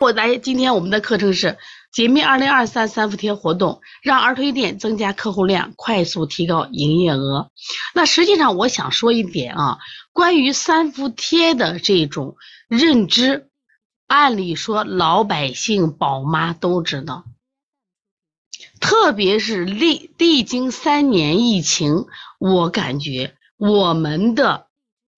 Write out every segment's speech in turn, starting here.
我来，今天我们的课程是解密二零二三三伏贴活动，让儿童店增加客户量，快速提高营业额。那实际上我想说一点啊，关于三伏贴的这种认知，按理说老百姓宝妈都知道，特别是历历经三年疫情，我感觉我们的。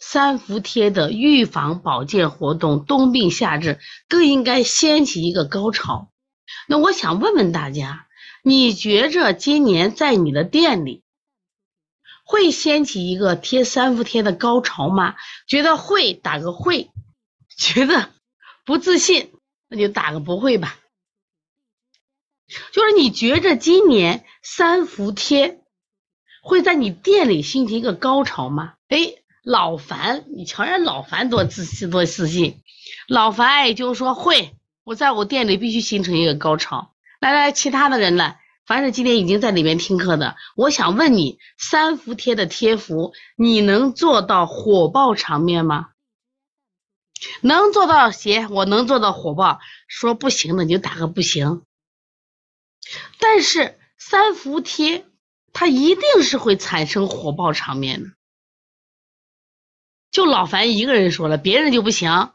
三伏贴的预防保健活动，冬病夏治更应该掀起一个高潮。那我想问问大家，你觉着今年在你的店里会掀起一个贴三伏贴的高潮吗？觉得会打个会，觉得不自信那就打个不会吧。就是你觉着今年三伏贴会在你店里兴起一个高潮吗？哎。老樊，你瞧人老樊多自信多自信，老樊也就说会，我在我店里必须形成一个高潮。来来，其他的人呢？凡是今天已经在里面听课的，我想问你，三伏贴的贴服，你能做到火爆场面吗？能做到行，我能做到火爆。说不行的你就打个不行。但是三伏贴它一定是会产生火爆场面的。就老樊一个人说了，别人就不行。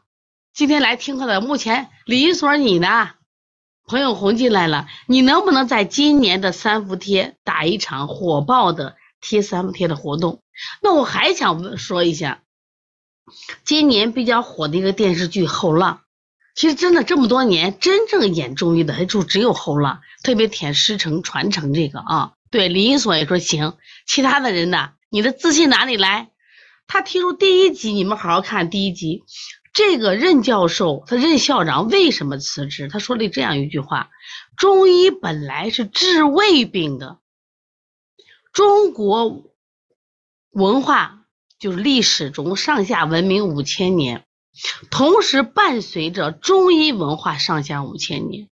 今天来听课的，目前李一所你呢？朋友红进来了，你能不能在今年的三伏贴打一场火爆的贴三伏贴的活动？那我还想说一下，今年比较火的一个电视剧《后浪》，其实真的这么多年真正演中医的就只有后浪，特别舔师承传承这个啊。对李一所也说行，其他的人呢？你的自信哪里来？他提出第一集，你们好好看第一集。这个任教授，他任校长为什么辞职？他说了这样一句话：中医本来是治胃病的，中国文化就是历史中上下文明五千年，同时伴随着中医文化上下五千年。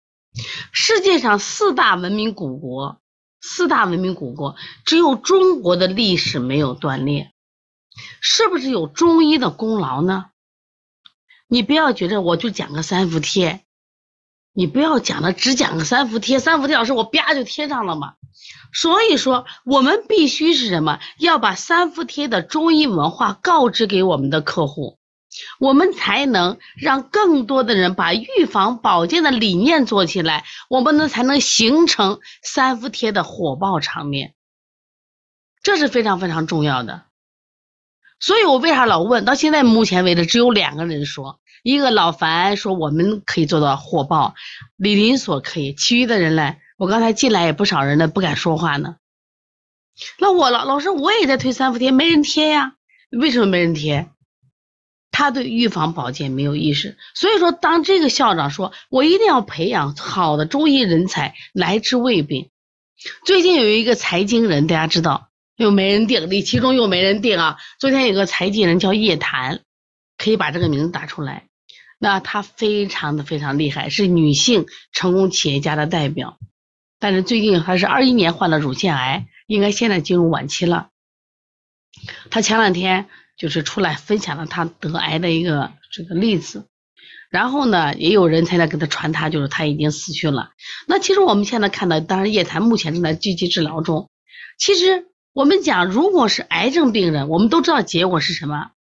世界上四大文明古国，四大文明古国只有中国的历史没有断裂。是不是有中医的功劳呢？你不要觉得我就讲个三伏贴，你不要讲的只讲个三伏贴，三伏贴老师我啪就贴上了嘛。所以说，我们必须是什么？要把三伏贴的中医文化告知给我们的客户，我们才能让更多的人把预防保健的理念做起来，我们呢才能形成三伏贴的火爆场面，这是非常非常重要的。所以我为啥老问？到现在目前为止，只有两个人说，一个老樊说我们可以做到火爆，李林所可以，其余的人呢？我刚才进来也不少人呢，不敢说话呢。那我老老师我也在推三伏贴，没人贴呀？为什么没人贴？他对预防保健没有意识。所以说，当这个校长说我一定要培养好的中医人才来治胃病。最近有一个财经人，大家知道。又没人定，你其中又没人定啊！昨天有个财经人叫叶檀，可以把这个名字打出来。那她非常的非常厉害，是女性成功企业家的代表。但是最近还是二一年患了乳腺癌，应该现在进入晚期了。她前两天就是出来分享了她得癌的一个这个例子，然后呢，也有人才在给她传，她就是她已经死去了。那其实我们现在看到，当然叶檀目前正在积极治疗中。其实。我们讲，如果是癌症病人，我们都知道结果是什么，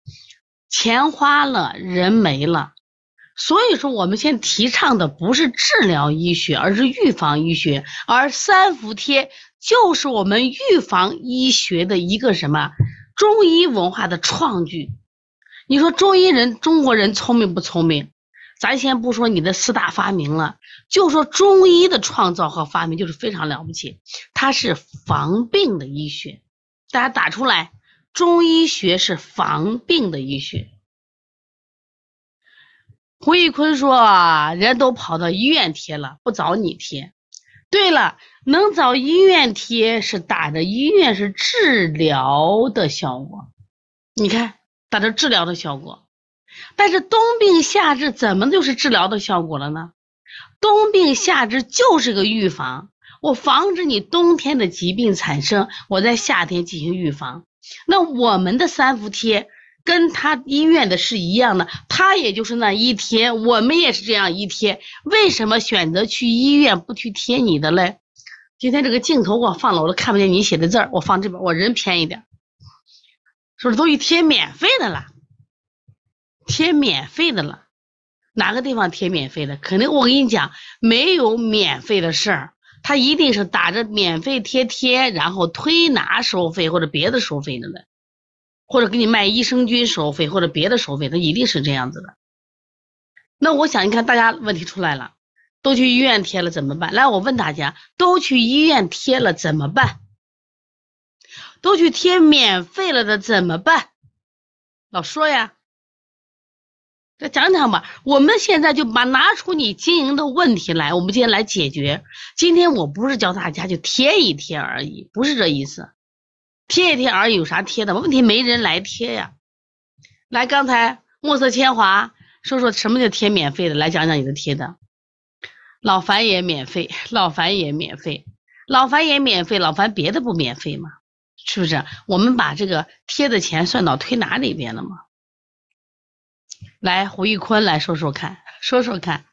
钱花了，人没了。所以说，我们现在提倡的不是治疗医学，而是预防医学。而三伏贴就是我们预防医学的一个什么中医文化的创举。你说中医人，中国人聪明不聪明？咱先不说你的四大发明了，就说中医的创造和发明就是非常了不起，它是防病的医学。大家打出来，中医学是防病的医学。胡玉坤说：“人都跑到医院贴了，不找你贴。”对了，能找医院贴是打着医院是治疗的效果。你看，打着治疗的效果。但是冬病夏治怎么就是治疗的效果了呢？冬病夏治就是个预防。我防止你冬天的疾病产生，我在夏天进行预防。那我们的三伏贴跟他医院的是一样的，他也就是那一贴，我们也是这样一贴。为什么选择去医院不去贴你的嘞？今天这个镜头我放了，我都看不见你写的字儿。我放这边，我人偏一点，是不是都一贴免费的了？贴免费的了，哪个地方贴免费的？肯定我跟你讲，没有免费的事儿，他一定是打着免费贴贴，然后推拿收费或者别的收费的了。或者给你卖益生菌收费，或者别的收费，他一定是这样子的。那我想，你看大家问题出来了，都去医院贴了怎么办？来，我问大家，都去医院贴了怎么办？都去贴免费了的怎么办？老说呀，讲讲吧。我们现在就把拿出你经营的问题来，我们今天来解决。今天我不是教大家就贴一贴而已，不是这意思。贴一贴而已，有啥贴的？问题没人来贴呀。来，刚才墨色铅华说说什么叫贴免费的？来讲讲你的贴的。老樊也免费，老樊也免费，老樊也免费，老樊别的不免费吗？是不是？我们把这个贴的钱算到推拿里边了吗？来，胡玉坤来说说看，说说看，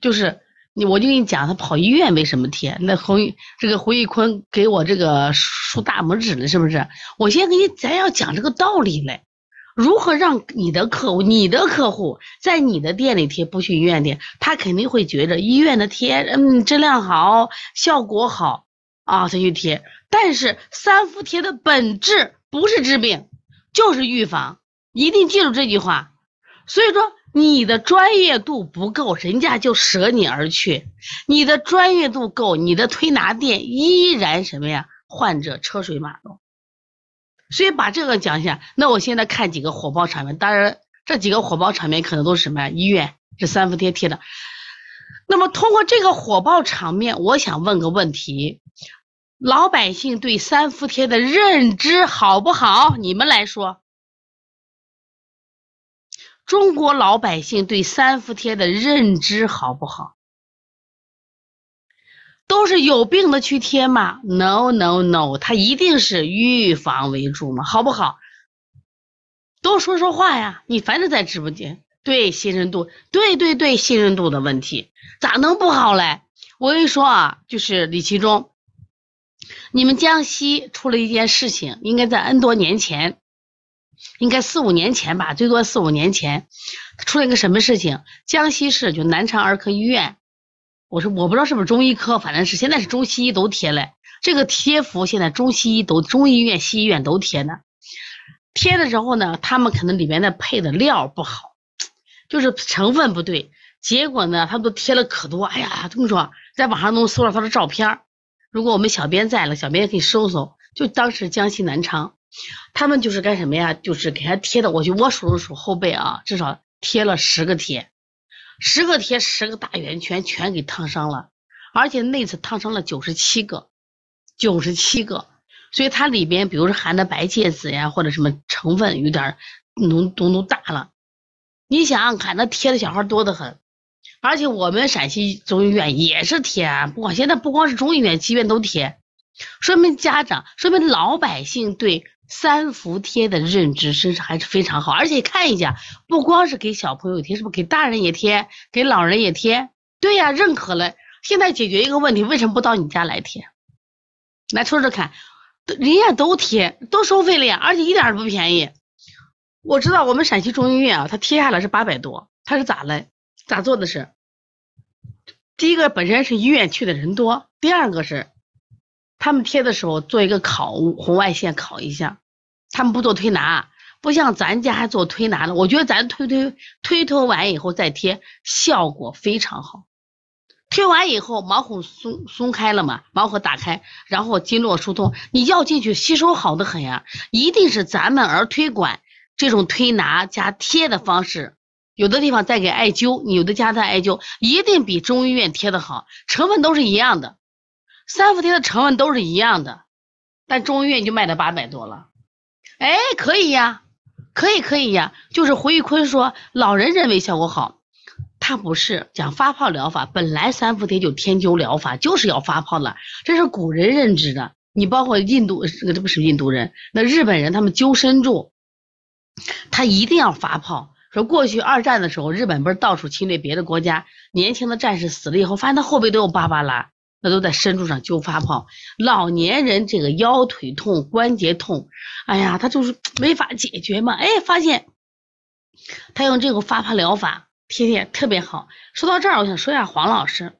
就是。你我就跟你讲，他跑医院为什么贴？那胡这个胡玉坤给我这个竖大拇指了，是不是？我先给你，咱要讲这个道理嘞，如何让你的客户、你的客户在你的店里贴，不去医院贴，他肯定会觉着医院的贴，嗯，质量好，效果好啊，才去贴。但是三伏贴的本质不是治病，就是预防，一定记住这句话。所以说。你的专业度不够，人家就舍你而去；你的专业度够，你的推拿店依然什么呀？患者车水马龙。所以把这个讲一下。那我现在看几个火爆场面，当然这几个火爆场面可能都是什么呀？医院这三伏贴贴的。那么通过这个火爆场面，我想问个问题：老百姓对三伏贴的认知好不好？你们来说。中国老百姓对三伏贴的认知好不好？都是有病的去贴吗？No No No，它一定是预防为主嘛，好不好？多说说话呀！你反正在直播间，对信任度，对对对，信任度的问题咋能不好嘞？我跟你说啊，就是李其中，你们江西出了一件事情，应该在 N 多年前。应该四五年前吧，最多四五年前，出了一个什么事情？江西市就南昌儿科医院，我说我不知道是不是中医科，反正是现在是中西医都贴了这个贴服，现在中西医都中医院、西医院都贴呢。贴的时候呢，他们可能里面的配的料不好，就是成分不对，结果呢，他们都贴了可多。哎呀，这么说，在网上能搜到他的照片如果我们小编在了，小编也可以搜搜，就当时江西南昌。他们就是干什么呀？就是给他贴的，我就我数了数后背啊，至少贴了十个贴，十个贴，十个大圆圈，全给烫伤了，而且那次烫伤了九十七个，九十七个，所以它里边比如说含的白芥子呀，或者什么成分有点浓浓度大了，你想想看，那贴的小孩多得很，而且我们陕西中医院也是贴，不光现在不光是中医院，医院都贴，说明家长，说明老百姓对。三伏贴的认知身上还是非常好，而且看一下，不光是给小朋友贴，是不是给大人也贴，给老人也贴？对呀，认可了。现在解决一个问题，为什么不到你家来贴？来说说看，人家都贴，都收费了呀，而且一点都不便宜。我知道我们陕西中医院啊，他贴下来是八百多，他是咋嘞？咋做的是？第一个本身是医院去的人多，第二个是。他们贴的时候做一个烤红外线烤一下，他们不做推拿，不像咱家做推拿的。我觉得咱推推推推完以后再贴，效果非常好。推完以后毛孔松松开了嘛，毛孔打开，然后经络疏通，你药进去吸收好的很呀。一定是咱们儿推馆这种推拿加贴的方式，有的地方再给艾灸，有的家再艾灸，一定比中医院贴的好，成分都是一样的。三伏贴的成分都是一样的，但中医院就卖到八百多了。哎，可以呀，可以可以呀。就是胡玉坤说，老人认为效果好，他不是讲发泡疗法，本来三伏贴就天灸疗法就是要发泡的，这是古人认知的。你包括印度，这个这不是印度人，那日本人他们灸身柱，他一定要发泡。说过去二战的时候，日本不是到处侵略别的国家，年轻的战士死了以后，发现他后背都有疤疤啦，那都在深处上揪发泡。老年人这个腰腿痛、关节痛，哎呀，他就是没法解决嘛。哎，发现他用这个发泡疗法贴贴特别好。说到这儿，我想说一下黄老师。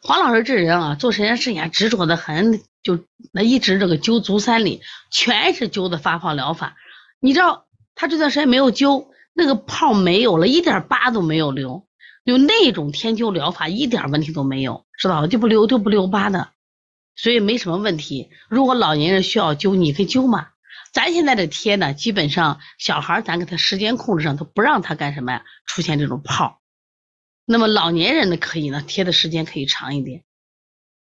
黄老师这人啊，做这件事情执着的很，就那一直这个灸足三里，全是灸的发泡疗法。你知道他这段时间没有灸，那个泡没有了，一点疤都没有留。用那种天灸疗法一点问题都没有，知道吧？就不留就不留疤的，所以没什么问题。如果老年人需要灸，你可以灸嘛。咱现在的贴呢，基本上小孩咱给他时间控制上，都不让他干什么呀？出现这种泡。那么老年人呢可以呢，贴的时间可以长一点。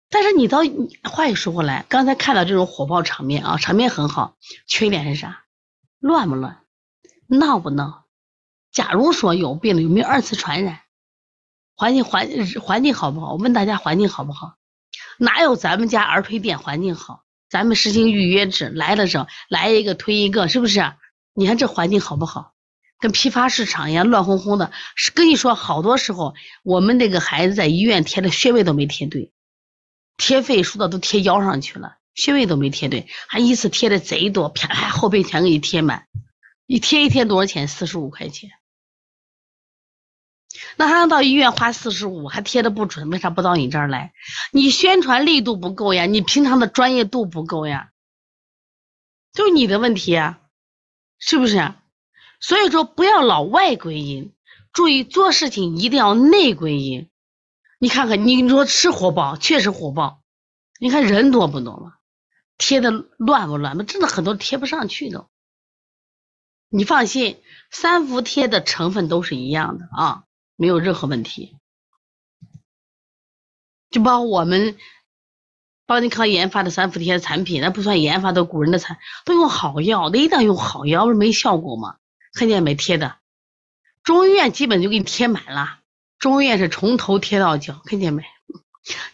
但是你到话又说回来，刚才看到这种火爆场面啊，场面很好，缺点是啥？乱不乱？闹不闹？假如说有病了，有没有二次传染？环境环环境好不好？我问大家环境好不好？哪有咱们家儿推店环境好？咱们实行预约制，来的时候来一个推一个，是不是？你看这环境好不好？跟批发市场一样乱哄哄的。是跟你说，好多时候我们那个孩子在医院贴的穴位都没贴对，贴肺输的都贴腰上去了，穴位都没贴对，还一次贴的贼多，啪啪后背全给你贴满，一贴一贴多少钱？四十五块钱。那还要到医院花四十五，还贴的不准，为啥不到你这儿来？你宣传力度不够呀，你平常的专业度不够呀，就是你的问题啊，是不是？所以说不要老外归因，注意做事情一定要内归因。你看看，你说是火爆，确实火爆。你看人多不多嘛，贴的乱不乱嘛？真的很多贴不上去的。你放心，三伏贴的成分都是一样的啊。没有任何问题，就包括我们邦尼康研发的三伏贴产品，那不算研发的古人的产，都用好药，那一定要用好药，不是没效果吗？看见没贴的，中医院基本就给你贴满了，中医院是从头贴到脚，看见没？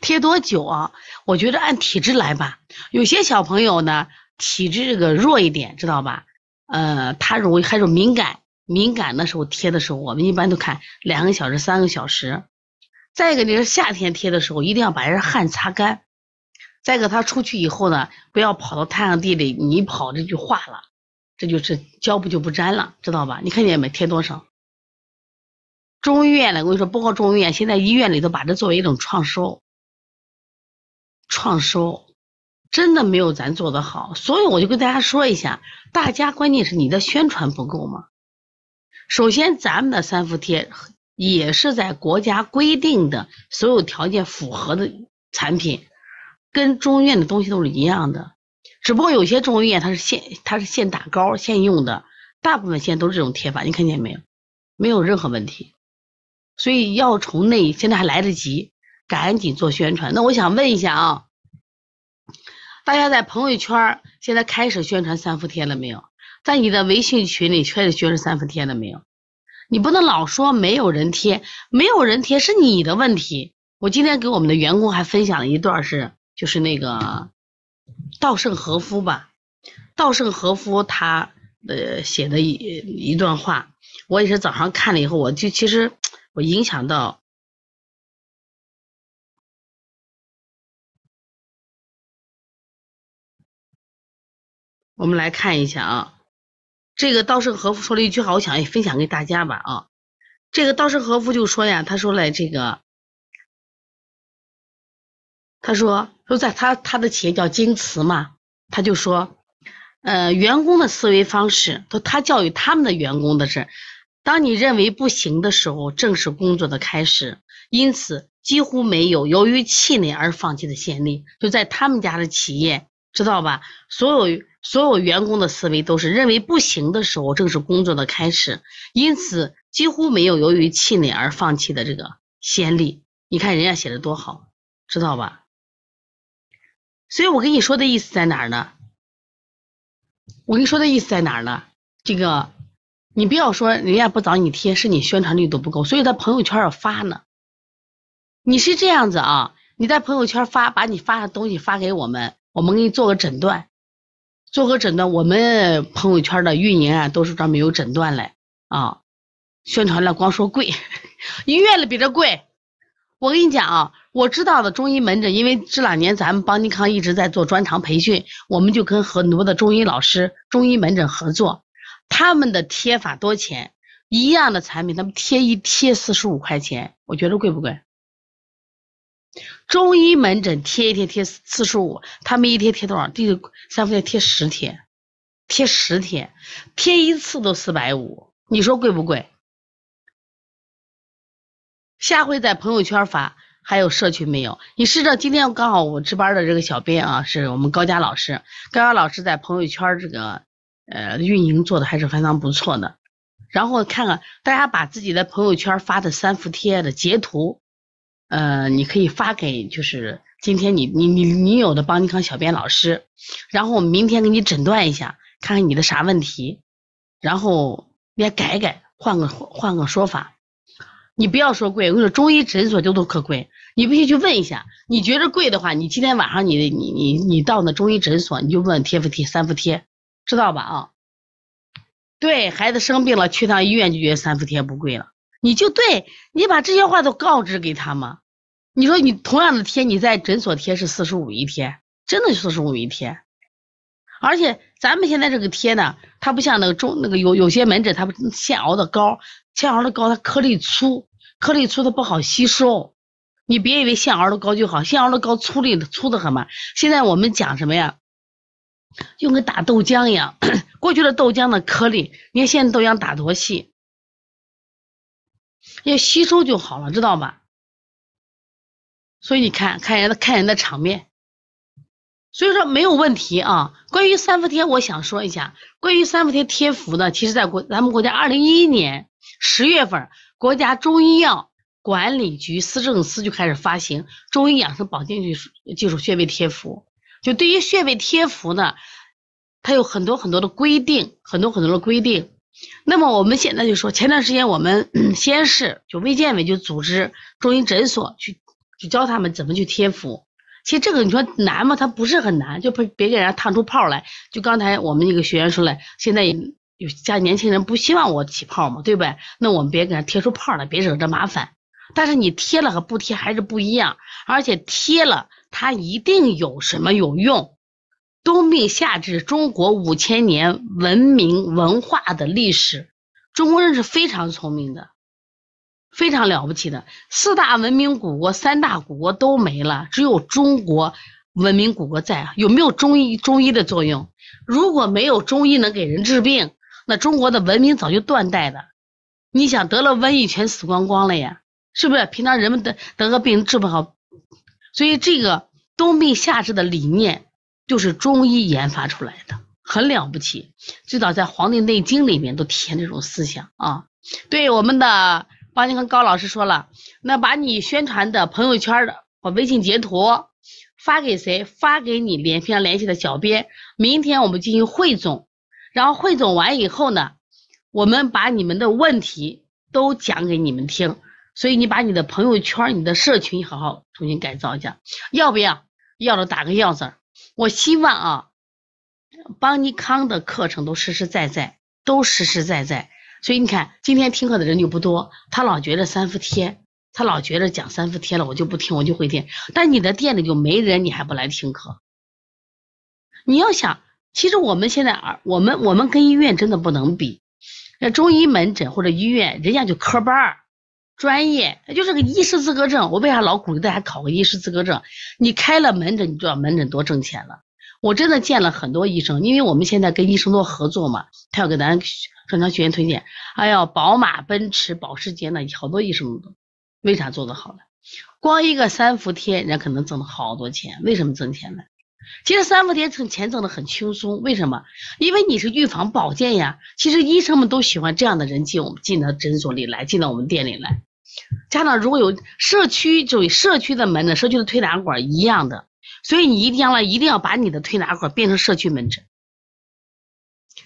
贴多久啊？我觉得按体质来吧，有些小朋友呢体质这个弱一点，知道吧？呃，他容易还是敏感。敏感的时候贴的时候，我们一般都看两个小时、三个小时。再一个，你是夏天贴的时候，一定要把人汗擦干。再一个，他出去以后呢，不要跑到太阳地里，你一跑这就化了，这就是胶布就不粘了，知道吧？你看见没？贴多少？中医院呢，我跟你说，包括中医院，现在医院里头把这作为一种创收，创收真的没有咱做的好。所以我就跟大家说一下，大家关键是你的宣传不够嘛。首先，咱们的三伏贴也是在国家规定的所有条件符合的产品，跟中医院的东西都是一样的。只不过有些中医院它是现它是现打膏现用的，大部分现在都是这种贴法，你看见没有？没有任何问题。所以要从内，现在还来得及，赶紧做宣传。那我想问一下啊，大家在朋友圈现在开始宣传三伏贴了没有？在你的微信群里确实学了三伏贴了没有？你不能老说没有人贴，没有人贴是你的问题。我今天给我们的员工还分享了一段是，就是那个稻盛和夫吧，稻盛和夫他呃写的一一段话，我也是早上看了以后，我就其实我影响到，我们来看一下啊。这个稻盛和夫说了一句话，我想也分享给大家吧啊。这个稻盛和夫就说呀，他说了这个，他说说在他他的企业叫京瓷嘛，他就说，呃，员工的思维方式，他他教育他们的员工的是，当你认为不行的时候，正是工作的开始，因此几乎没有由于气馁而放弃的先例。就在他们家的企业，知道吧？所有。所有员工的思维都是认为不行的时候，正是工作的开始，因此几乎没有由于气馁而放弃的这个先例。你看人家写的多好，知道吧？所以我跟你说的意思在哪儿呢？我跟你说的意思在哪儿呢？这个你不要说人家不找你贴，是你宣传力度不够，所以在朋友圈要发呢。你是这样子啊？你在朋友圈发，把你发的东西发给我们，我们给你做个诊断。做个诊断。我们朋友圈的运营啊，都是专门有诊断嘞啊，宣传了光说贵，医院里比这贵。我跟你讲啊，我知道的中医门诊，因为这两年咱们邦尼康一直在做专场培训，我们就跟很多的中医老师、中医门诊合作，他们的贴法多钱？一样的产品，他们贴一贴四十五块钱，我觉得贵不贵？中医门诊贴一贴贴四十五，他们一贴贴多少？这个三伏贴贴十贴，贴十贴，贴一次都四百五，你说贵不贵？下回在朋友圈发，还有社区没有？你试着今天刚好我值班的这个小编啊，是我们高佳老师，高佳老师在朋友圈这个呃运营做的还是非常不错的。然后看看大家把自己的朋友圈发的三伏贴的截图，呃，你可以发给就是今天你你你你有的邦尼康小编老师，然后我明天给你诊断一下，看看你的啥问题，然后你也改改，换个换个说法。你不要说贵，我跟你说中医诊所就都可贵，你必须去问一下。你觉得贵的话，你今天晚上你你你你到那中医诊所，你就问贴不贴三伏贴，知道吧？啊，对孩子生病了去趟医院就觉得三伏贴不贵了，你就对你把这些话都告知给他吗？你说你同样的贴你在诊所贴是四十五一贴，真的四十五一贴，而且咱们现在这个贴呢，它不像那个中那个有有些门诊它不现熬的膏。现熬的膏它颗粒粗，颗粒粗它不好吸收。你别以为现熬的膏就好，现熬的膏粗粒粗的很嘛。现在我们讲什么呀？就跟打豆浆一样，过去的豆浆的颗粒，你看现在豆浆打多细，要吸收就好了，知道吧？所以你看看人的看人的场面，所以说没有问题啊。关于三伏贴，我想说一下，关于三伏贴贴服呢，其实在国咱们国家二零一一年。十月份，国家中医药管理局司政司就开始发行中医养生保健技术技术穴位贴服。就对于穴位贴服呢，它有很多很多的规定，很多很多的规定。那么我们现在就说，前段时间我们西安市就卫健委就组织中医诊所去去教他们怎么去贴服。其实这个你说难吗？它不是很难，就别别给人家烫出泡来。就刚才我们一个学员说了，现在。有家年轻人不希望我起泡嘛，对不对？那我们别给他贴出泡来，别惹这麻烦。但是你贴了和不贴还是不一样，而且贴了它一定有什么有用。冬病夏治，中国五千年文明文化的历史，中国人是非常聪明的，非常了不起的。四大文明古国、三大古国都没了，只有中国文明古国在。有没有中医？中医的作用？如果没有中医能给人治病？那中国的文明早就断代了，你想得了瘟疫全死光光了呀？是不是？平常人们得得个病治不好，所以这个冬病夏治的理念就是中医研发出来的，很了不起。最早在《黄帝内经》里面都体现这种思想啊。对我们的邦尼康高老师说了，那把你宣传的朋友圈的或微信截图发给谁？发给你联平常联系的小编，明天我们进行汇总。然后汇总完以后呢，我们把你们的问题都讲给你们听，所以你把你的朋友圈、你的社群好好重新改造一下，要不要？要的打个要字。我希望啊，邦尼康的课程都实实在在，都实实在在。所以你看，今天听课的人就不多，他老觉得三伏贴，他老觉得讲三伏贴了，我就不听，我就会听。但你的店里就没人，你还不来听课？你要想。其实我们现在啊，我们我们跟医院真的不能比。那中医门诊或者医院，人家就科班儿，专业，就是个医师资格证。我为啥老鼓励大家考个医师资格证？你开了门诊，你知道门诊多挣钱了。我真的见了很多医生，因为我们现在跟医生多合作嘛，他要给咱正常学员推荐。哎呀，宝马、奔驰、保时捷呢，好多医生都为啥做的好呢？光一个三伏贴，人家可能挣了好多钱。为什么挣钱呢？其实三伏贴挣钱挣的很轻松，为什么？因为你是预防保健呀。其实医生们都喜欢这样的人进我们进到诊所里来，进到我们店里来。家长如果有社区，就社区的门诊、社区的推拿馆一样的，所以你一定要一定要把你的推拿馆变成社区门诊，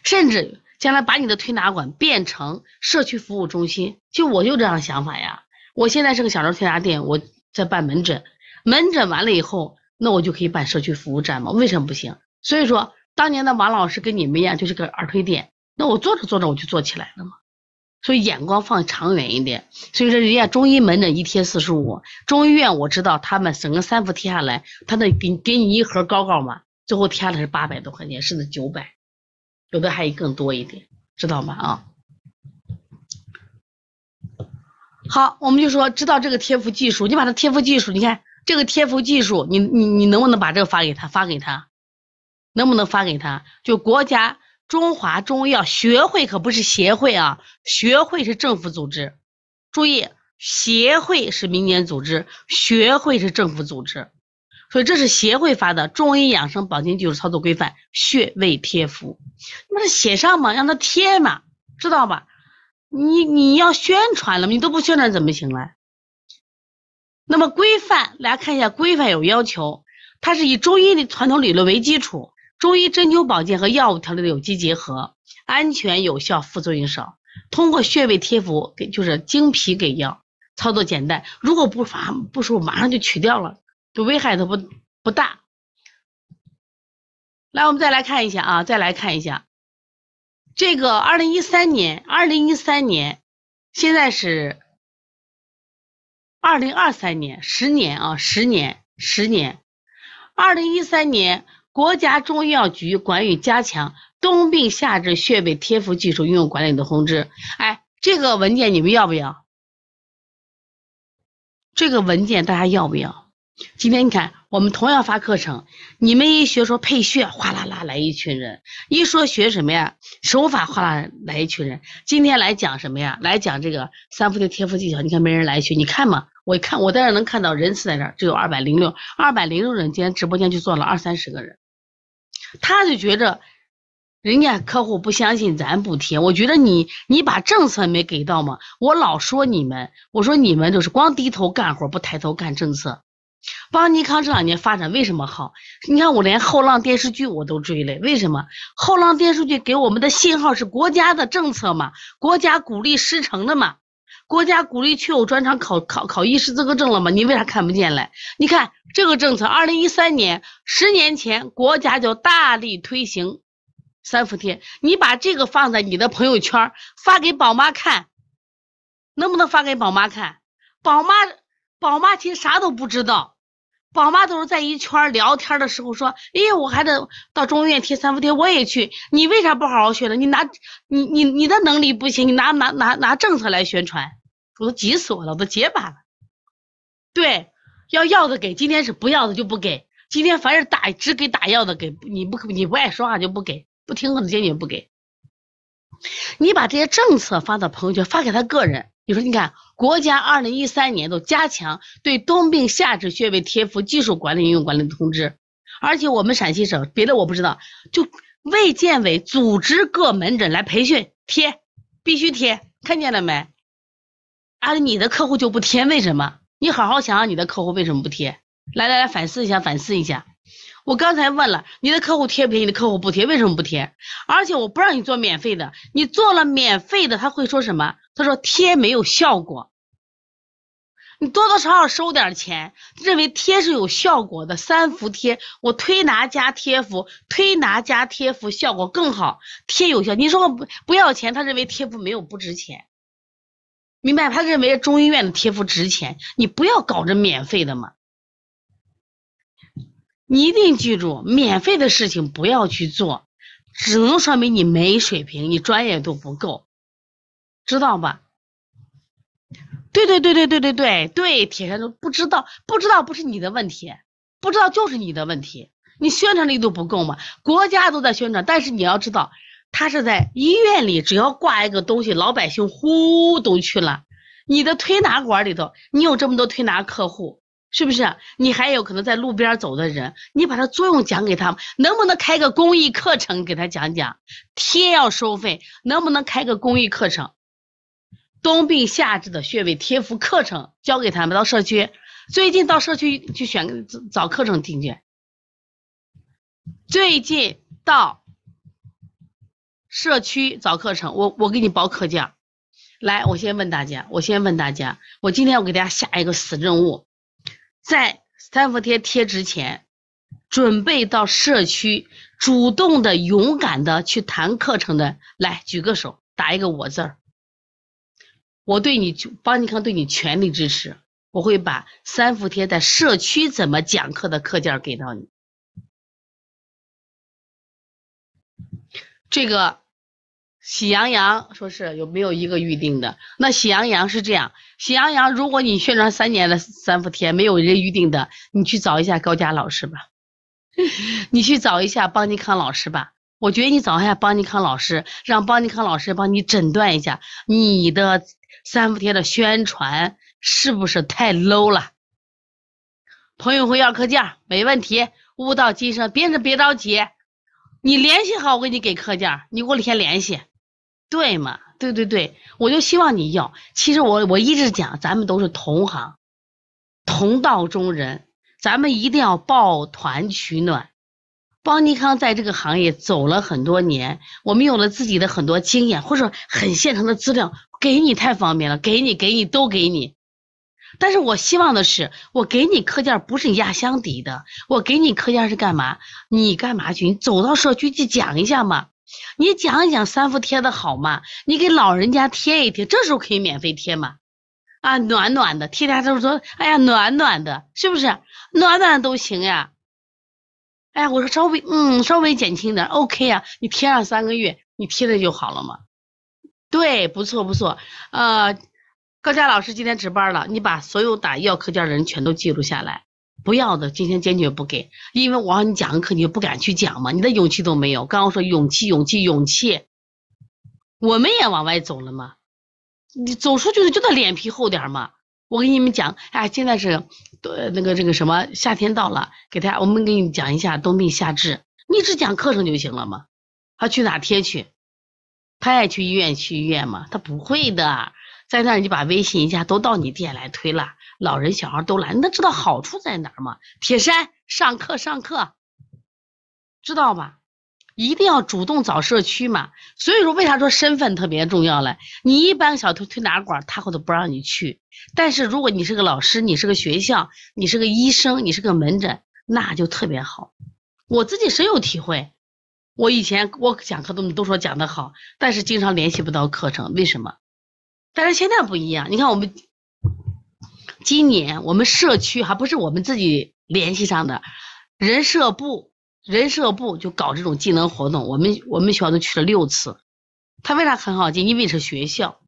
甚至将来把你的推拿馆变成社区服务中心。就我就这样想法呀。我现在是个小儿推拿店，我在办门诊，门诊完了以后。那我就可以办社区服务站吗？为什么不行？所以说当年的王老师跟你们一样，就是个儿推店，那我做着做着我就做起来了嘛。所以眼光放长远一点。所以说，人家中医门诊一贴四十五，中医院我知道他们整个三副贴下来，他那给给你一盒膏膏嘛，最后贴的是八百多块钱，甚至九百，有的还更多一点，知道吗？啊。好，我们就说知道这个贴敷技术，你把它贴敷技术，你看这个贴敷技术，你你你能不能把这个发给他？发给他，能不能发给他？就国家。中华中医药学会可不是协会啊，学会是政府组织，注意，协会是民间组织，学会是政府组织，所以这是协会发的《中医养生保健技术操作规范》穴位贴敷，那是写上嘛，让他贴嘛，知道吧？你你要宣传了，你都不宣传怎么行呢？那么规范，大家看一下规范有要求，它是以中医的传统理论为基础。中医针灸保健和药物调理的有机结合，安全有效，副作用少。通过穴位贴敷给就是经皮给药，操作简单。如果不发不舒服，马上就取掉了，就危害都不不大。来，我们再来看一下啊，再来看一下这个二零一三年，二零一三年，现在是二零二三年，十年啊，十年，十年，二零一三年。国家中医药局关于加强冬病夏治穴位贴敷技术运用管理的通知，哎，这个文件你们要不要？这个文件大家要不要？今天你看，我们同样发课程，你们一学说配穴，哗啦啦来一群人；一说学什么呀，手法，哗啦来一群人。今天来讲什么呀？来讲这个三伏贴贴敷技巧，你看没人来学，你看嘛。我一看，我在这能看到人次在这儿，只有二百零六，二百零六人，今天直播间就坐了二三十个人。他就觉着人家客户不相信咱补贴，我觉得你你把政策没给到吗？我老说你们，我说你们就是光低头干活不抬头干政策。邦尼康这两年发展为什么好？你看我连后浪电视剧我都追了，为什么？后浪电视剧给我们的信号是国家的政策嘛，国家鼓励师承的嘛。国家鼓励去有专长考考考医师资格证了吗？你为啥看不见嘞？你看这个政策，二零一三年，十年前国家就大力推行三伏贴，你把这个放在你的朋友圈发给宝妈看，能不能发给宝妈看？宝妈宝妈其实啥都不知道，宝妈都是在一圈聊天的时候说，哎，我还得到中医院贴三伏贴，我也去。你为啥不好好学呢？你拿你你你的能力不行，你拿拿拿拿政策来宣传。我都急死我了，我都结巴了。对，要要的给，今天是不要的就不给。今天凡是打只给打药的给，你不你不爱说话就不给，不听话的坚决不给。你把这些政策发到朋友圈，发给他个人。你说，你看，国家二零一三年都加强对冬病夏治穴位贴敷技术管理应用管理的通知，而且我们陕西省别的我不知道，就卫健委组织各门诊来培训贴，必须贴，看见了没？啊，你的客户就不贴，为什么？你好好想想，你的客户为什么不贴？来来来，反思一下，反思一下。我刚才问了，你的客户贴不贴？你的客户不贴，为什么不贴？而且我不让你做免费的，你做了免费的，他会说什么？他说贴没有效果。你多多少少收点钱，认为贴是有效果的。三伏贴，我推拿加贴敷，推拿加贴敷效果更好，贴有效。你说不不要钱，他认为贴敷没有不值钱。明白？他认为中医院的贴敷值钱，你不要搞这免费的嘛。你一定记住，免费的事情不要去做，只能说明你没水平，你专业度不够，知道吧？对对对对对对对对，铁山都不知道，不知道不是你的问题，不知道就是你的问题，你宣传力度不够嘛？国家都在宣传，但是你要知道。他是在医院里，只要挂一个东西，老百姓呼都去了。你的推拿馆里头，你有这么多推拿客户，是不是？你还有可能在路边走的人，你把它作用讲给他们，能不能开个公益课程给他讲讲？贴要收费，能不能开个公益课程？冬病夏治的穴位贴敷课程教给他们，到社区，最近到社区去选找课程进去。最近到。社区找课程，我我给你报课件。来，我先问大家，我先问大家，我今天我给大家下一个死任务，在三伏贴贴之前，准备到社区主动的、勇敢的去谈课程的，来举个手，打一个我字儿。我对你邦尼康对你全力支持，我会把三伏贴在社区怎么讲课的课件给到你。这个喜羊羊说是有没有一个预定的？那喜羊羊是这样，喜羊羊，如果你宣传三年的三伏贴没有人预定的，你去找一下高佳老师吧，你去找一下邦尼康老师吧。我觉得你找一下邦尼康老师，让邦尼康老师帮你诊断一下你的。三伏贴的宣传是不是太 low 了？朋友会要课件，没问题。悟道今生，别别着急，你联系好，我给你给课件，你给我先联系，对吗？对对对，我就希望你要。其实我我一直讲，咱们都是同行，同道中人，咱们一定要抱团取暖。邦尼康在这个行业走了很多年，我们有了自己的很多经验，或者很现成的资料。给你太方便了，给你给你都给你，但是我希望的是，我给你课件不是压箱底的，我给你课件是干嘛？你干嘛去？你走到社区去讲一下嘛，你讲一讲三伏贴的好嘛，你给老人家贴一贴，这时候可以免费贴嘛，啊，暖暖的，贴贴就是说，哎呀，暖暖的，是不是？暖暖都行呀，哎呀，我说稍微，嗯，稍微减轻点，OK 呀，你贴上三个月，你贴的就好了嘛。对，不错不错，呃，高佳老师今天值班了，你把所有打要课件的人全都记录下来，不要的今天坚决不给，因为我让你讲个课，你就不敢去讲嘛，你的勇气都没有。刚刚说勇气，勇气，勇气，我们也往外走了嘛，你走出去就得脸皮厚点嘛。我给你们讲，哎，现在是呃那个这个什么夏天到了，给大家我们给你讲一下冬病夏治，你只讲课程就行了嘛，他去哪贴去？他爱去医院去医院吗？他不会的，在那儿你把微信一下都到你店来推了，老人小孩都来，那知道好处在哪儿吗？铁山上课上课，知道吧？一定要主动找社区嘛。所以说，为啥说身份特别重要嘞？你一般小推推拿馆，他会都不让你去。但是如果你是个老师，你是个学校，你是个医生，你是个门诊，那就特别好。我自己深有体会。我以前我讲课都都说讲的好，但是经常联系不到课程，为什么？但是现在不一样，你看我们今年我们社区还不是我们自己联系上的，人社部人社部就搞这种技能活动，我们我们学校都去了六次。他为啥很好进？因为是学校，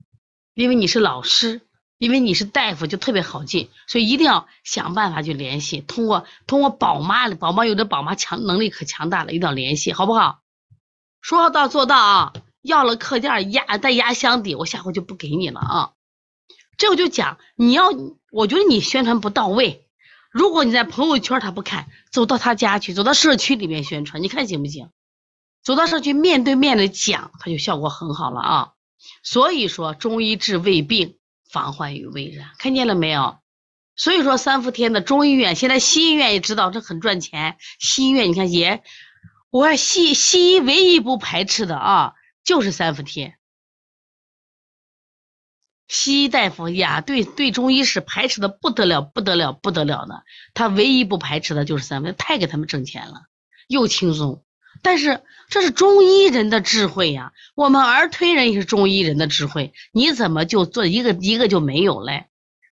因为你是老师，因为你是大夫，就特别好进。所以一定要想办法去联系，通过通过宝妈，宝妈有的宝妈强能力可强大了，一定要联系，好不好？说到做到啊！要了课件压在压箱底，我下回就不给你了啊！这我就讲，你要我觉得你宣传不到位。如果你在朋友圈他不看，走到他家去，走到社区里面宣传，你看行不行？走到社区面对面的讲，他就效果很好了啊！所以说，中医治未病，防患于未然，看见了没有？所以说，三伏天的中医院，现在西医院也知道这很赚钱，西医院你看也。我西西医唯一不排斥的啊，就是三伏贴。西医大夫呀，对对中医是排斥的不得了，不得了，不得了的。他唯一不排斥的就是三伏贴，太给他们挣钱了，又轻松。但是这是中医人的智慧呀，我们儿推人也是中医人的智慧，你怎么就做一个一个就没有嘞？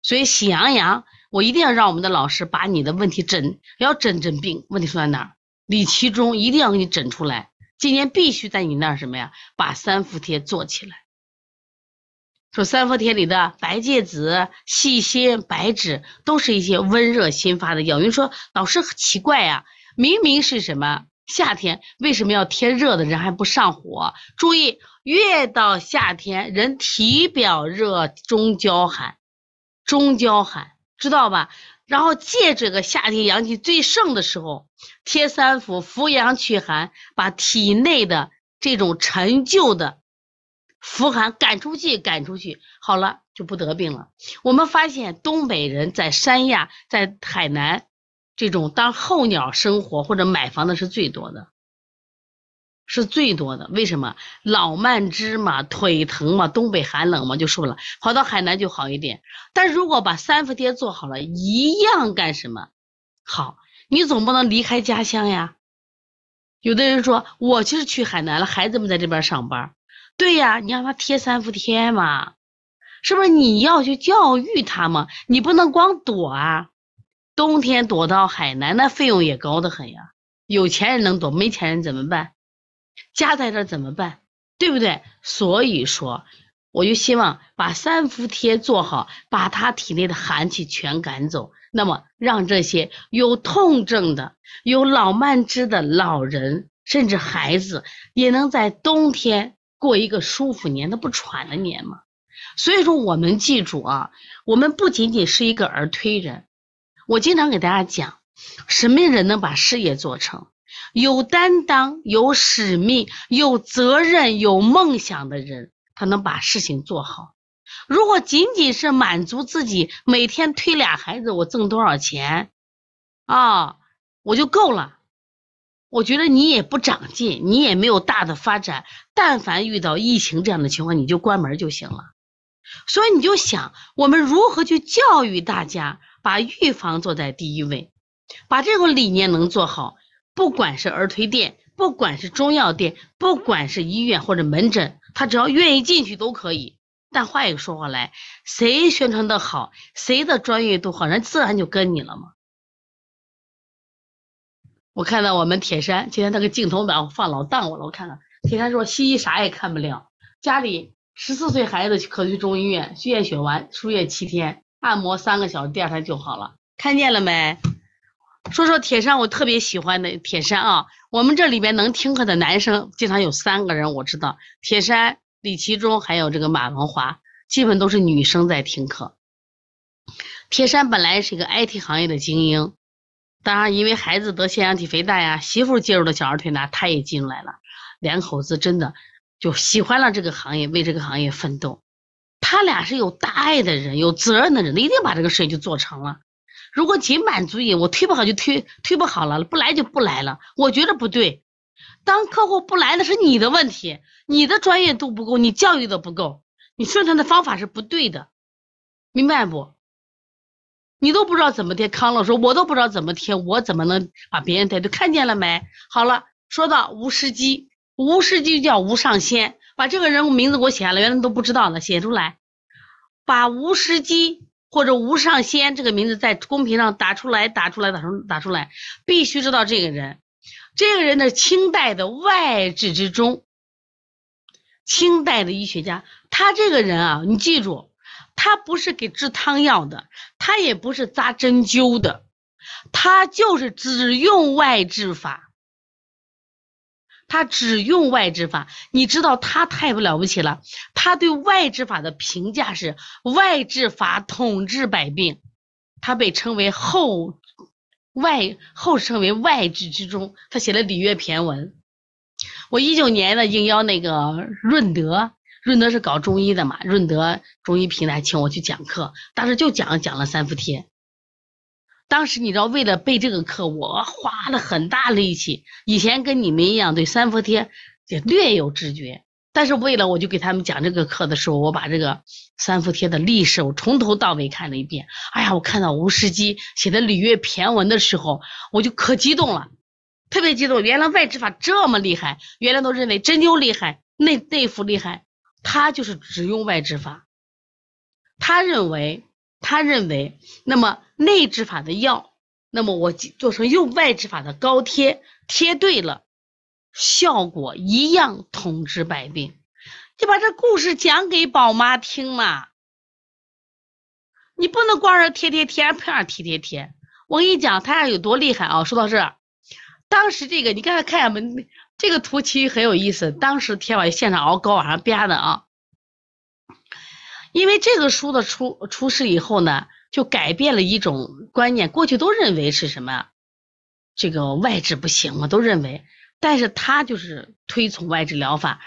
所以喜羊羊，我一定要让我们的老师把你的问题诊，要诊诊病，问题出在哪儿？李其中一定要给你诊出来，今年必须在你那儿什么呀？把三伏贴做起来。说三伏贴里的白芥子、细心、白芷都是一些温热心发的药。有人说老师很奇怪呀，明明是什么夏天，为什么要贴热的？人还不上火？注意，越到夏天，人体表热，中焦寒，中焦寒，知道吧？然后借这个夏天阳气最盛的时候，贴三伏，扶阳祛寒，把体内的这种陈旧的伏寒赶出去，赶出去，好了就不得病了。我们发现东北人在三亚、在海南这种当候鸟生活或者买房的是最多的。是最多的，为什么？老慢支嘛，腿疼嘛，东北寒冷嘛，就说了，跑到海南就好一点。但如果把三伏贴做好了，一样干什么？好，你总不能离开家乡呀。有的人说，我就是去海南了，孩子们在这边上班。对呀，你让他贴三伏贴嘛，是不是？你要去教育他嘛，你不能光躲啊。冬天躲到海南，那费用也高得很呀。有钱人能躲，没钱人怎么办？家在这怎么办？对不对？所以说，我就希望把三伏贴做好，把他体内的寒气全赶走。那么，让这些有痛症的、有老慢支的老人，甚至孩子，也能在冬天过一个舒服年，那不喘的年吗。所以说，我们记住啊，我们不仅仅是一个儿推人。我经常给大家讲，什么人能把事业做成？有担当、有使命、有责任、有梦想的人，他能把事情做好。如果仅仅是满足自己，每天推俩孩子，我挣多少钱啊，我就够了。我觉得你也不长进，你也没有大的发展。但凡遇到疫情这样的情况，你就关门就行了。所以你就想，我们如何去教育大家？把预防做在第一位，把这个理念能做好，不管是儿推店，不管是中药店，不管是医院或者门诊，他只要愿意进去都可以。但话又说回来，谁宣传的好，谁的专业度好，人自然就跟你了嘛。我看到我们铁山今天那个镜头把我放老当我了，我看到铁山说西医啥也看不了，家里十四岁孩子可去中医院验血完输液七天。按摩三个小时，第二天就好了。看见了没？说说铁山，我特别喜欢的铁山啊。我们这里边能听课的男生，经常有三个人，我知道。铁山、李其中还有这个马文华，基本都是女生在听课。铁山本来是一个 IT 行业的精英，当然因为孩子得腺样体肥大呀，媳妇介入了小儿推拿，他也进来了。两口子真的就喜欢了这个行业，为这个行业奋斗。他俩是有大爱的人，有责任的人，一定把这个事情就做成了。如果仅满足于我推不好就推，推不好了，不来就不来了，我觉得不对。当客户不来，那是你的问题，你的专业度不够，你教育的不够，你顺他的方法是不对的，明白不？你都不知道怎么贴，康乐说，我都不知道怎么贴，我怎么能把别人带对？看见了没？好了，说到无师机，无师机叫无上仙。把这个人物名字给我写下来，原来都不知道呢，写出来。把吴师基或者吴上仙这个名字在公屏上打出来，打出来，打出打出来，必须知道这个人。这个人的清代的外治之中，清代的医学家。他这个人啊，你记住，他不是给治汤药的，他也不是扎针灸的，他就是只用外治法。他只用外治法，你知道他太不了不起了。他对外治法的评价是外治法统治百病，他被称为后外后称为外治之中。他写了《礼乐骈文》。我一九年呢应邀那个润德，润德是搞中医的嘛，润德中医平台请我去讲课，当时就讲讲了三伏贴。当时你知道，为了背这个课，我花了很大力气。以前跟你们一样，对三伏贴也略有知觉，但是为了我就给他们讲这个课的时候，我把这个三伏贴的历史我从头到尾看了一遍。哎呀，我看到吴师基写的《礼乐骈文》的时候，我就可激动了，特别激动。原来外治法这么厉害，原来都认为针灸厉害，内内服厉害，他就是只用外治法。他认为。他认为，那么内治法的药，那么我做成用外治法的膏贴，贴对了，效果一样统治百病。就把这故事讲给宝妈听嘛。你不能光是贴贴贴，片儿贴贴贴。我跟你讲，他俩有多厉害啊！说到这，当时这个你看看下面这个图其实很有意思。当时贴完现场熬膏往上啪的啊。因为这个书的出出世以后呢，就改变了一种观念。过去都认为是什么，这个外治不行嘛，都认为。但是他就是推崇外治疗法。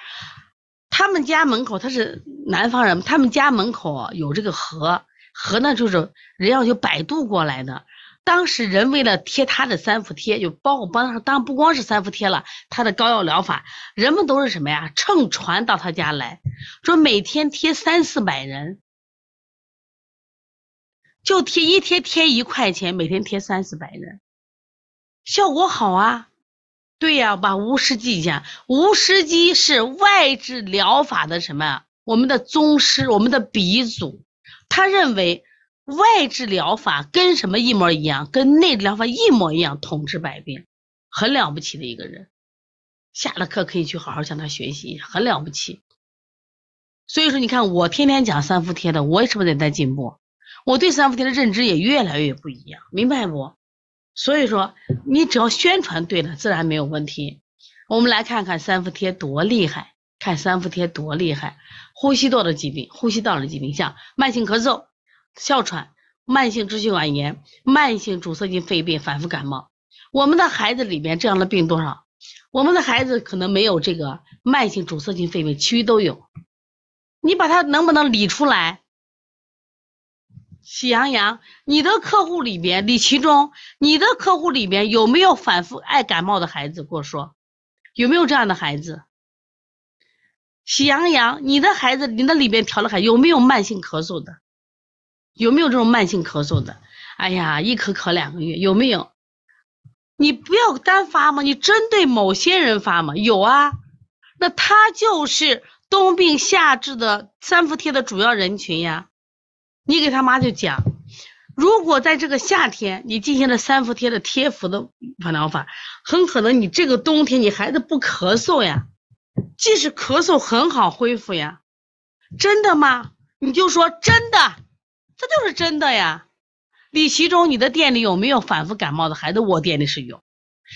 他们家门口他是南方人，他们家门口有这个河，河呢就是人要去摆渡过来的。当时人为了贴他的三伏贴，就包括帮他当不光是三伏贴了，他的膏药疗法，人们都是什么呀？乘船到他家来说，每天贴三四百人，就贴一贴贴一块钱，每天贴三四百人，效果好啊。对呀，把无湿机一下，无湿机是外治疗法的什么？我们的宗师，我们的鼻祖，他认为外治疗法跟什么一模一样？跟内治疗法一模一样，统治百病，很了不起的一个人。下了课可以去好好向他学习，很了不起。所以说，你看我天天讲三伏贴的，我是不是也在进步？我对三伏贴的认知也越来越不一样，明白不？所以说，你只要宣传对了，自然没有问题。我们来看看三伏贴多厉害，看三伏贴多厉害。呼吸道的疾病，呼吸道的疾病，像慢性咳嗽、哮喘、慢性支气管炎、慢性阻塞性肺病、反复感冒，我们的孩子里面这样的病多少？我们的孩子可能没有这个慢性阻塞性肺病，其余都有。你把它能不能理出来？喜羊羊，你的客户里边，李其中，你的客户里边有没有反复爱感冒的孩子？跟我说，有没有这样的孩子？喜羊羊，你的孩子，你的里边调的孩有没有慢性咳嗽的？有没有这种慢性咳嗽的？哎呀，一咳咳两个月，有没有？你不要单发嘛，你针对某些人发嘛，有啊，那他就是冬病夏治的三伏贴的主要人群呀。你给他妈就讲，如果在这个夏天你进行了三伏贴的贴服的放疗法，很可能你这个冬天你孩子不咳嗽呀，即使咳嗽很好恢复呀，真的吗？你就说真的，这就是真的呀。李其中，你的店里有没有反复感冒的孩子？我店里是有。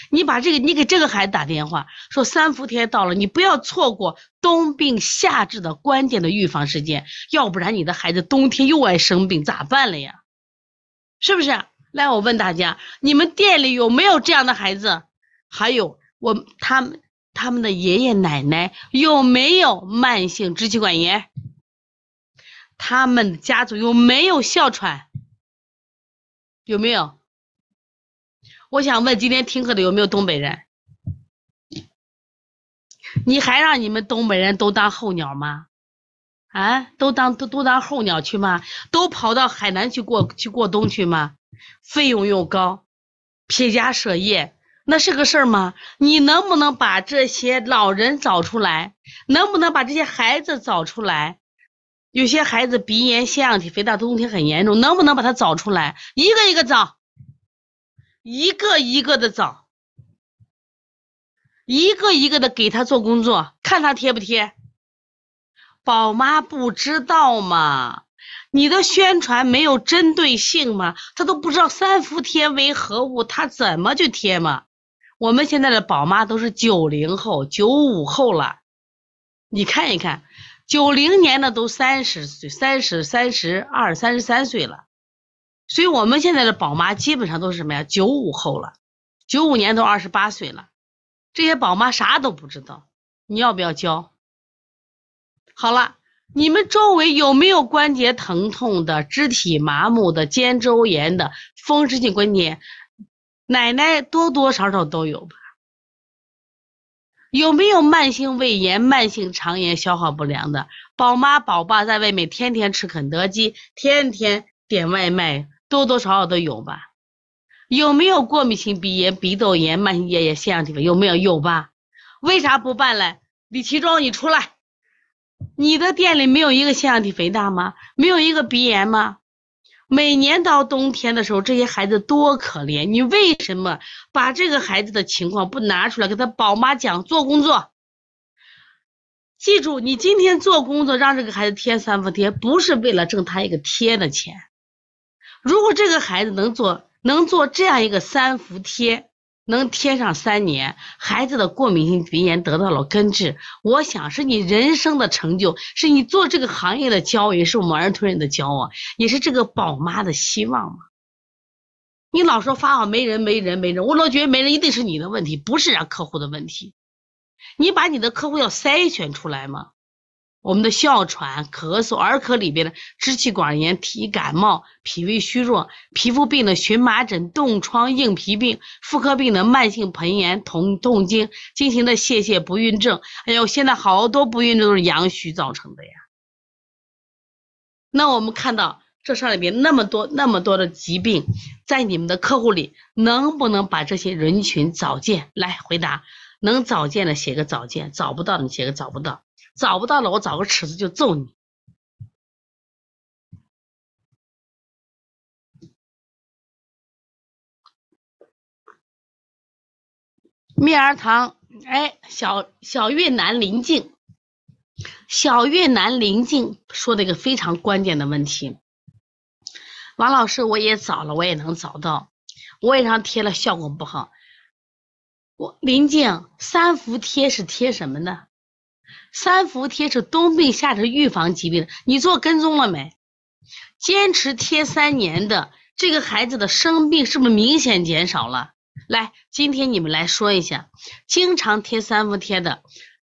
你把这个，你给这个孩子打电话，说三伏天到了，你不要错过冬病夏治的关键的预防时间，要不然你的孩子冬天又爱生病，咋办了呀？是不是？来，我问大家，你们店里有没有这样的孩子？还有我他们他们的爷爷奶奶有没有慢性支气管炎？他们家族有没有哮喘？有没有？我想问，今天听课的有没有东北人？你还让你们东北人都当候鸟吗？啊，都当都都当候鸟去吗？都跑到海南去过去过冬去吗？费用又高，撇家舍业，那是个事儿吗？你能不能把这些老人找出来？能不能把这些孩子找出来？有些孩子鼻炎、腺样体肥大，冬天很严重，能不能把他找出来？一个一个找，一个一个的找，一个一个的给他做工作，看他贴不贴。宝妈不知道吗？你的宣传没有针对性吗？他都不知道三伏贴为何物，他怎么去贴吗？我们现在的宝妈都是九零后、九五后了，你看一看。九零年的都三十岁、三十三十二、三十三岁了，所以我们现在的宝妈基本上都是什么呀？九五后了，九五年都二十八岁了，这些宝妈啥都不知道，你要不要教？好了，你们周围有没有关节疼痛的、肢体麻木的、肩周炎的、风湿性关节？奶奶多多少少都有吧。有没有慢性胃炎、慢性肠炎、消化不良的宝妈宝爸在外面天天吃肯德基，天天点外卖，多多少少都有吧？有没有过敏性鼻炎、鼻窦炎、慢性咽炎、腺样体肥？有没有？有吧？为啥不办嘞？李其忠，你出来！你的店里没有一个腺样体肥大吗？没有一个鼻炎吗？每年到冬天的时候，这些孩子多可怜！你为什么把这个孩子的情况不拿出来给他宝妈讲做工作？记住，你今天做工作让这个孩子贴三伏贴，不是为了挣他一个贴的钱。如果这个孩子能做，能做这样一个三伏贴。能贴上三年，孩子的过敏性鼻炎得到了根治，我想是你人生的成就，是你做这个行业的骄傲，也是我们儿童人的骄傲，也是这个宝妈的希望嘛。你老说发好没人没人没人，我老觉得没人一定是你的问题，不是让客户的问题。你把你的客户要筛选出来嘛。我们的哮喘、咳嗽、儿科里边的支气管炎、体感冒、脾胃虚弱、皮肤病的荨麻疹、冻疮、硬皮病、妇科病的慢性盆炎、痛痛经、经行的泄泻不孕症，哎呦，现在好多不孕症都是阳虚造成的呀。那我们看到这上里边那么多那么多的疾病，在你们的客户里，能不能把这些人群找见？来回答，能找见的写个找见，找不到的写个找不到，找不到了我找个尺子就揍你。蜜儿糖，哎，小小越南临近，小越南临近说的一个非常关键的问题。王老师，我也找了，我也能找到，我也让贴了，效果不好。我临近三伏贴是贴什么呢？三伏贴是冬病夏治预防疾病，你做跟踪了没？坚持贴三年的这个孩子的生病是不是明显减少了？来，今天你们来说一下，经常贴三伏贴的，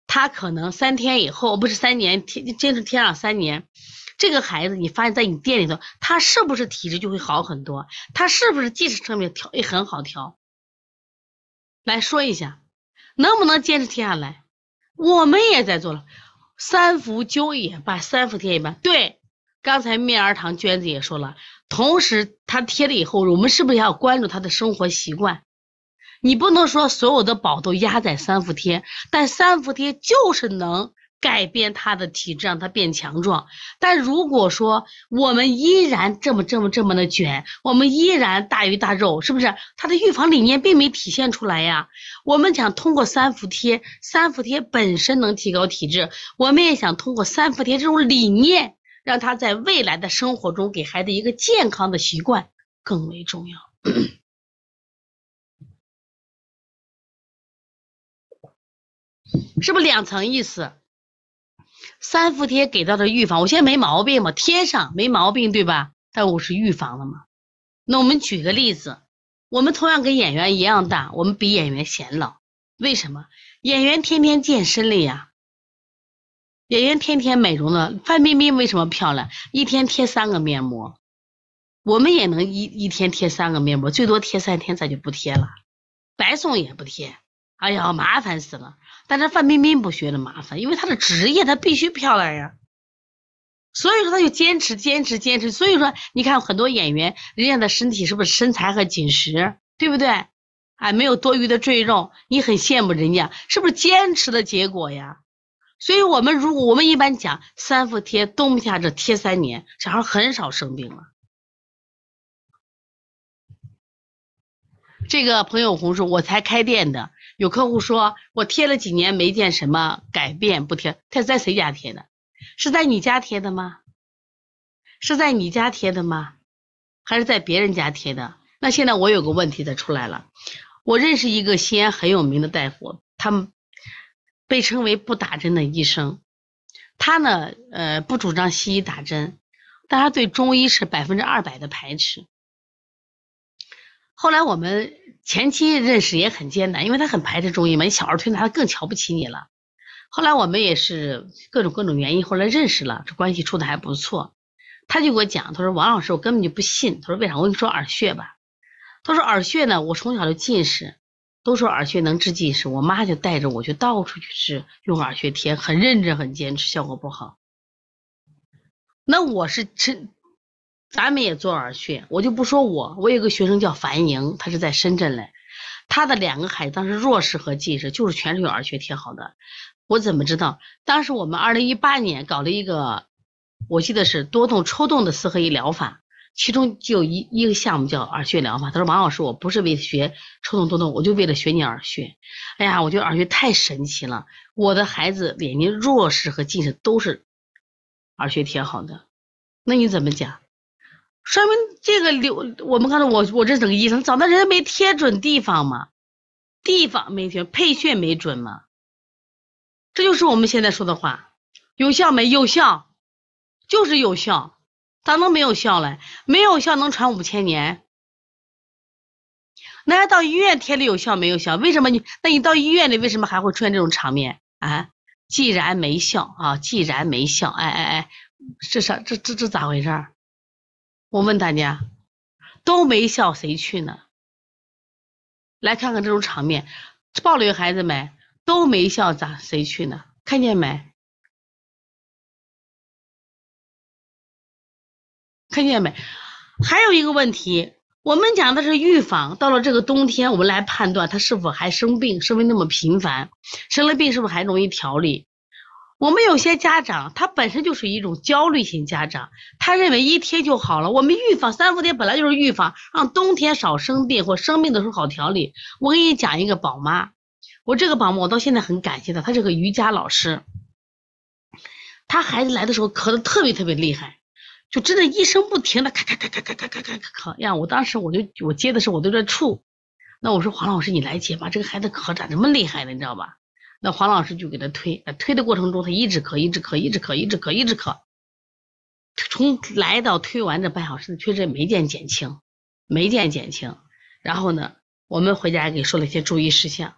他可能三天以后，不是三年贴，坚持贴上三年，这个孩子你发现在你店里头，他是不是体质就会好很多？他是不是即使生病调也很好调？来说一下，能不能坚持贴下来？我们也在做了，三伏灸也把，三伏贴也罢，对，刚才面儿堂娟子也说了，同时他贴了以后，我们是不是要关注他的生活习惯？你不能说所有的宝都压在三伏贴，但三伏贴就是能改变他的体质，让他变强壮。但如果说我们依然这么这么这么的卷，我们依然大鱼大肉，是不是？他的预防理念并没体现出来呀。我们想通过三伏贴，三伏贴本身能提高体质，我们也想通过三伏贴这种理念，让他在未来的生活中给孩子一个健康的习惯更为重要。是不是两层意思？三伏贴给到的预防，我现在没毛病嘛，贴上没毛病对吧？但我是预防了嘛。那我们举个例子，我们同样跟演员一样大，我们比演员显老，为什么？演员天天健身了呀，演员天天美容的。范冰冰为什么漂亮？一天贴三个面膜，我们也能一一天贴三个面膜，最多贴三天，咱就不贴了。白送也不贴，哎呀，麻烦死了。但是范冰冰不觉得麻烦，因为她的职业她必须漂亮呀，所以说她就坚持坚持坚持。所以说你看很多演员，人家的身体是不是身材和紧实，对不对？哎，没有多余的赘肉，你很羡慕人家，是不是坚持的结果呀？所以我们如果我们一般讲三伏贴，冬夏这贴三年，小孩很少生病了。这个朋友红说，我才开店的。有客户说，我贴了几年没见什么改变，不贴。他在谁家贴的？是在你家贴的吗？是在你家贴的吗？还是在别人家贴的？那现在我有个问题再出来了。我认识一个西安很有名的大夫，他们被称为不打针的医生。他呢，呃，不主张西医打针，但他对中医是百分之二百的排斥。后来我们。前期认识也很艰难，因为他很排斥中医嘛，你小儿推拿他更瞧不起你了。后来我们也是各种各种原因，后来认识了，这关系处的还不错。他就给我讲，他说王老师，我根本就不信。他说为啥？我跟你说耳穴吧。他说耳穴呢，我从小就近视，都说耳穴能治近视，我妈就带着我就到处去治，用耳穴贴，很认真，很坚持，效果不好。那我是真。咱们也做耳穴，我就不说我，我有个学生叫樊莹，他是在深圳嘞，他的两个孩子当时弱视和近视，就是全是用耳穴贴好的。我怎么知道？当时我们二零一八年搞了一个，我记得是多动抽动的四合一疗法，其中就有一一个项目叫耳穴疗法。他说王老师，我不是为学抽动多动，我就为了学你耳穴。哎呀，我觉得耳穴太神奇了，我的孩子眼睛弱视和近视都是耳穴贴好的，那你怎么讲？说明这个流，我们看到我我这整个医生找的人没贴准地方嘛，地方没贴，配穴没准嘛，这就是我们现在说的话，有效没有效，就是有效，咋能没有效嘞？没有效能传五千年？那到医院贴的有效没有效？为什么你？那你到医院里为什么还会出现这种场面啊？既然没效啊，既然没效，哎哎哎，这啥？这这这咋回事？我问大家，都没笑谁去呢？来看看这种场面，抱了有孩子没？都没笑咋谁去呢？看见没？看见没？还有一个问题，我们讲的是预防，到了这个冬天，我们来判断他是否还生病，是不是那么频繁？生了病是不是还容易调理？我们有些家长他本身就是一种焦虑型家长，他认为一贴就好了。我们预防三伏贴本来就是预防，让冬天少生病或生病的时候好调理。我给你讲一个宝妈，我这个宝妈我到现在很感谢她，她是个瑜伽老师。她孩子来的时候咳的特别特别厉害。就真的一声不停的咔咔咔咔咔咔咔咔咔呀！我当时我就我接的时候我都在怵，那我说黄老师你来接吧，这个孩子咳咋这么厉害呢？你知道吧？那黄老师就给他推，推的过程中他一直咳，一直咳，一直咳，一直咳，一直咳。从来到推完这半小时，确实没见减轻，没见减轻。然后呢，我们回家给说了一些注意事项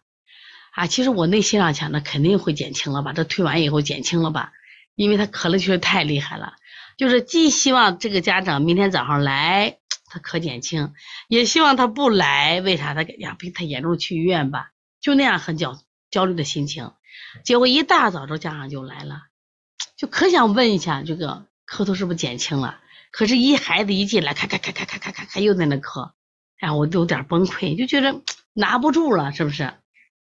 啊。其实我内心上想，那肯定会减轻了吧？这推完以后减轻了吧？因为他咳的确实太厉害了。就是既希望这个家长明天早上来，他可减轻，也希望他不来。为啥他呀？病太严重去医院吧？就那样很焦焦虑的心情。结果一大早这家长就来了，就可想问一下这个咳嗽是不是减轻了？可是，一孩子一进来，咔咔咔咔咔咔咔咔又在那咳，哎，我都有点崩溃，就觉得拿不住了，是不是？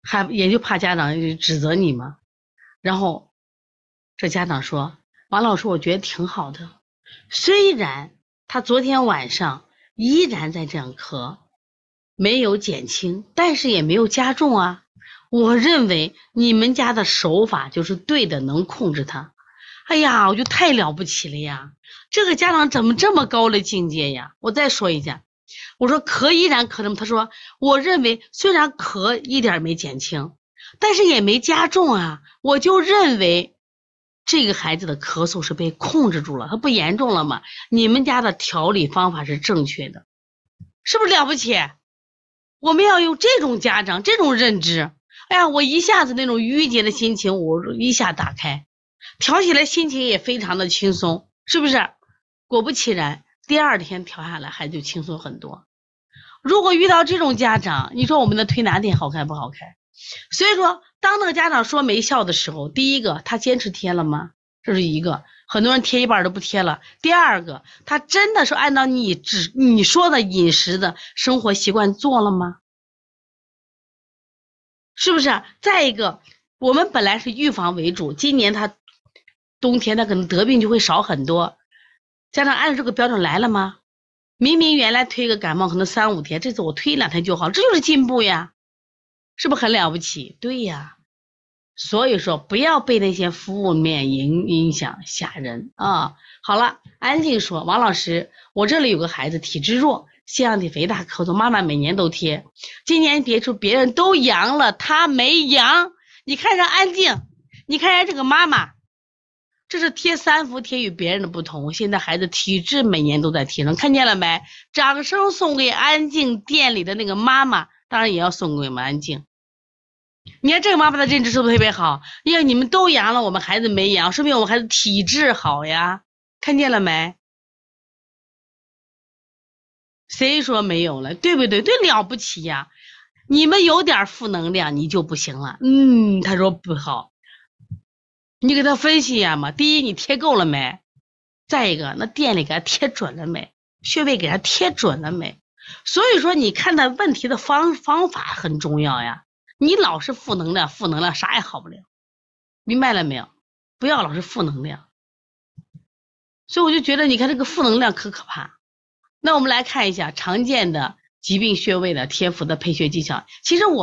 还也就怕家长指责你嘛。然后这家长说。王老师，我觉得挺好的。虽然他昨天晚上依然在这样咳，没有减轻，但是也没有加重啊。我认为你们家的手法就是对的，能控制他。哎呀，我就太了不起了呀！这个家长怎么这么高的境界呀？我再说一下，我说咳依然咳什么？他说，我认为虽然咳一点没减轻，但是也没加重啊。我就认为。这个孩子的咳嗽是被控制住了，他不严重了吗？你们家的调理方法是正确的，是不是了不起？我们要用这种家长这种认知，哎呀，我一下子那种郁结的心情，我一下打开，调起来心情也非常的轻松，是不是？果不其然，第二天调下来，孩子就轻松很多。如果遇到这种家长，你说我们的推拿店好开不好开？所以说，当那个家长说没效的时候，第一个他坚持贴了吗？这是一个，很多人贴一半都不贴了。第二个，他真的是按照你只你说的饮食的生活习惯做了吗？是不是？再一个，我们本来是预防为主，今年他冬天他可能得病就会少很多，家长按照这个标准来了吗？明明原来推个感冒可能三五天，这次我推两天就好，这就是进步呀。是不是很了不起？对呀，所以说不要被那些负面影影响吓人啊！好了，安静说，王老师，我这里有个孩子体质弱，腺样体肥大，咳嗽，妈妈每年都贴，今年别处别人都阳了，他没阳。你看人安静，你看人这个妈妈，这是贴三伏贴与别人的不同。现在孩子体质每年都在提升，看见了没？掌声送给安静店里的那个妈妈。当然也要送给我们安静。你看这个妈妈的认知是不是特别好？哎呀，你们都阳了，我们孩子没阳，说明我们孩子体质好呀。看见了没？谁说没有了？对不对？对，了不起呀！你们有点负能量，你就不行了。嗯，他说不好。你给他分析一下嘛。第一，你贴够了没？再一个，那店里给他贴准了没？穴位给他贴准了没？所以说，你看待问题的方方法很重要呀。你老是负能量，负能量啥也好不了，明白了没有？不要老是负能量。所以我就觉得，你看这个负能量可可怕。那我们来看一下常见的疾病穴位的贴敷的配穴技巧。其实我。